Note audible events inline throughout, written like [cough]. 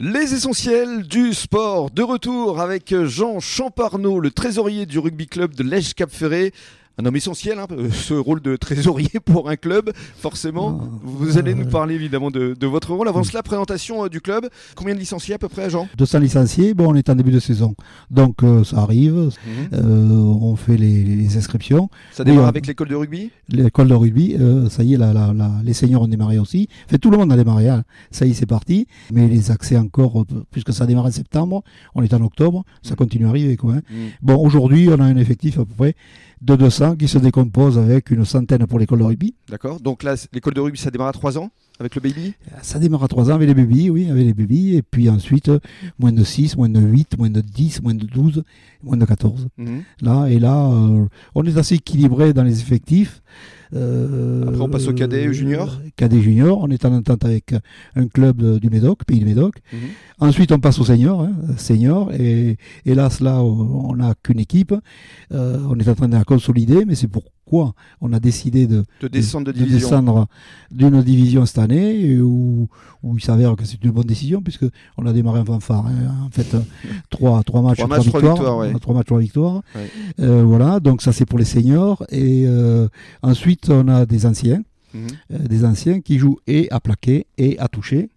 Les essentiels du sport, de retour avec Jean Champarneau, le trésorier du rugby club de Lège Cap Ferré un homme essentiel, hein, ce rôle de trésorier [laughs] pour un club, forcément. Ah, vous allez nous parler évidemment de, votre rôle. Avant cela, présentation euh, du club. Combien de licenciés à peu près, Jean? 200 licenciés. Bon, on est en début de saison, donc euh, ça arrive. Mhm. Euh, on fait les, inscriptions. Ça démarre avec l'école de rugby? L'école de rugby, ça y est, les seniors ont démarré aussi. Fait, tout le monde a démarré. Hein. Ça y est, c'est parti. Mais les accès encore, puisque ça démarre en septembre, on est en octobre, ça mhm. continue à arriver. Quoi, hein. mhm. Bon, aujourd'hui, on a un effectif à peu près de 200 qui se décompose avec une centaine pour l'école de rugby. D'accord. Donc là, l'école de rugby, ça démarre à 3 ans? Avec le baby? Ça démarre à 3 ans avec les baby, oui, avec les baby. Et puis ensuite, moins de 6, moins de 8, moins de 10, moins de 12, moins de 14. Mhm. Là, et là, euh, on est assez équilibré dans les effectifs. Euh, Après, on passe au cadet junior? Cadet junior, on est en entente avec un club du Médoc, pays du Médoc. Mhm. Ensuite, on passe au senior, hein, senior et hélas, là, on n'a qu'une équipe. Euh, on est en train de la consolider, mais c'est pourquoi on a décidé de, descendre d'une division cette année, où, où il s'avère que c'est une bonne décision, puisque on a démarré un fanfare. Hein. en fait, [laughs] trois, trois matchs, trois, matchs, victoires. Trois, matchs, trois victoires. Euh, voilà, donc ça c'est pour les seniors. Et euh, ensuite, on a des anciens. Mhm. des anciens qui jouent et à plaquer et à toucher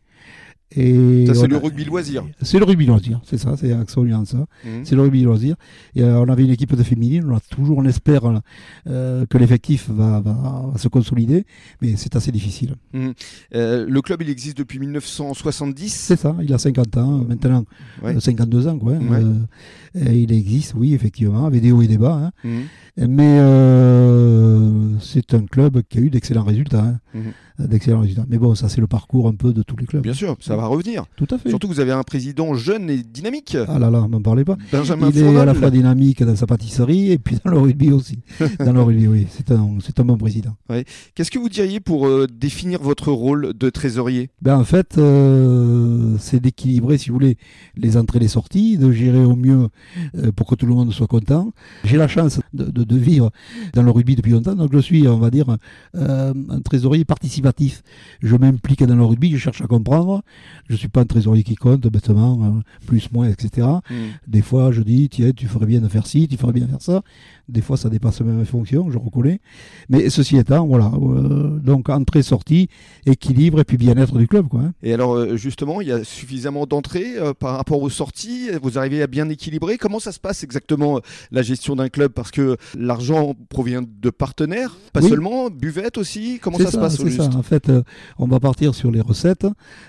ça, c'est le rugby loisir. C'est le rugby loisir, c'est ça, c'est absolument ça. Mhm. C'est le rugby loisir. Et, euh, on avait une équipe de féminine, on a toujours, on espère euh, que l'effectif va, se consolider, mais c'est assez difficile. Mhm. Euh, le club, il existe depuis 1970 C'est ça, il a 50 ans, maintenant 52 ans, quoi. Hein. il existe, oui, effectivement, avec des hauts et des bas. Hein. Mais c'est un club qui a eu d'excellents résultats. Hein. D'excellents résultats. Mais bon, ça, c'est le parcours un peu de tous les clubs. Bien sûr, ça va revenir. Tout à fait. Surtout que vous avez un président jeune et dynamique. Ah là là, m'en parlez pas. Benjamin Il est à la fois dynamique dans sa pâtisserie et puis dans le rugby aussi. [laughs] dans le rugby, oui. C'est un, c'est un bon président. Qu'est-ce que vous diriez pour euh, définir votre rôle de trésorier? Ben, En fait, euh, c'est d'équilibrer, si vous voulez, les entrées et les sorties, de gérer au mieux euh, pour que tout le monde soit content. J'ai la chance de, de, vivre dans le rugby depuis longtemps, donc je suis, on va dire, un trésorier participatif. Je m'implique dans le rugby, je cherche à comprendre, je ne suis pas un trésorier qui compte, bêtement, euh, plus, moins, etc. Hmm. Des fois, je dis, tiens, tu ferais bien de faire ci, tu ferais bien de faire ça. Des fois, ça dépasse même mes fonctions, je reconnais. Mais ceci étant, voilà. Euh, donc, entrée, sortie, équilibre et puis bien-être du club. Quoi, hein. Et alors, euh, justement, il y a suffisamment d'entrées par rapport aux sorties? Vous arrivez à bien équilibrer? Comment ça se passe exactement la gestion d'un club? Parce que l'argent provient de partenaires, pas seulement, buvette aussi. Comment ça, se passe C'est ça. En fait, on va partir sur les recettes.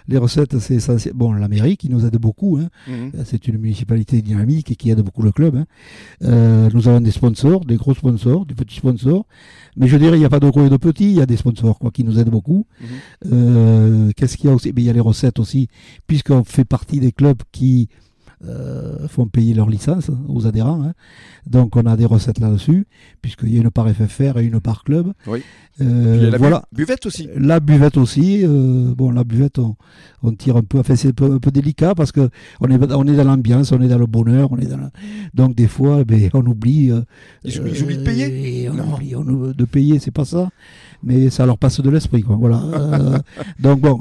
Les recettes, c'est essentiel. Bon, la mairie qui nous aide beaucoup. Hein. Mhm. C'est une municipalité dynamique et qui aide beaucoup le club. Hein. Euh, nous avons des sponsors, des gros sponsors, des petits sponsors. Mais je dirais, il n'y a pas de gros et de petits, il y a des sponsors quoi, qui nous aident beaucoup. Mhm. Euh, qu'est-ce qu'il y a aussi? Il y a les recettes aussi, puisqu'on fait partie des clubs qui euh, font payer leur licence aux adhérents. Hein. Donc on a des recettes là-dessus, puisqu'il y a une part FFR et une part club. Oui. Euh, la voilà. buvette aussi. La buvette aussi. Euh, bon, la buvette, on, tire un peu. Enfin, c'est un peu, délicat parce que on est, on est dans l'ambiance, on est dans le bonheur, on est dans. Donc des fois, ben, on oublie. Euh, ils, oublient de payer. On non. oublie de payer, c'est pas ça. Mais ça leur passe de l'esprit, quoi. Voilà. [laughs] donc bon,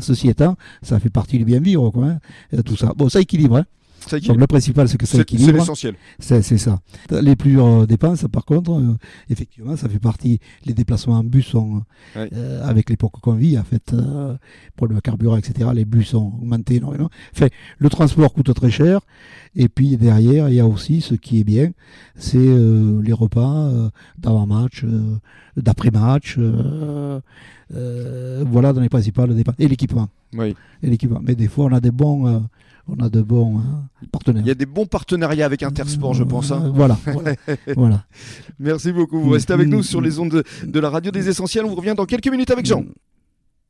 ceci étant, ça fait partie du bien vivre, quoi. Hein, tout ça. Bon, ça équilibre. Hein. Donc le principal, c'est que ça équilibre. C'est l'essentiel. C'est ça. Les plusieurs dépenses, par contre, euh, effectivement, ça fait partie. Les déplacements en bus sont, euh, avec l'époque qu'on vit, en fait, euh, pour le carburant, etc., les bus ont augmenté énormément. Fait, le transport coûte très cher. Et puis derrière, il y a aussi ce qui est bien, c'est les repas d'avant-match, d'après-match. Voilà dans les principales dépenses. Et l'équipement. Oui. Et l'équipement. Mais des fois, on a des bons on a de bons hein, partenaires. Il y a des bons partenariats avec Intersport, je pense. Hein. Voilà. [laughs] voilà. Merci beaucoup. Vous restez avec nous sur les ondes de, de la radio des essentiels. On vous revient dans quelques minutes avec Jean.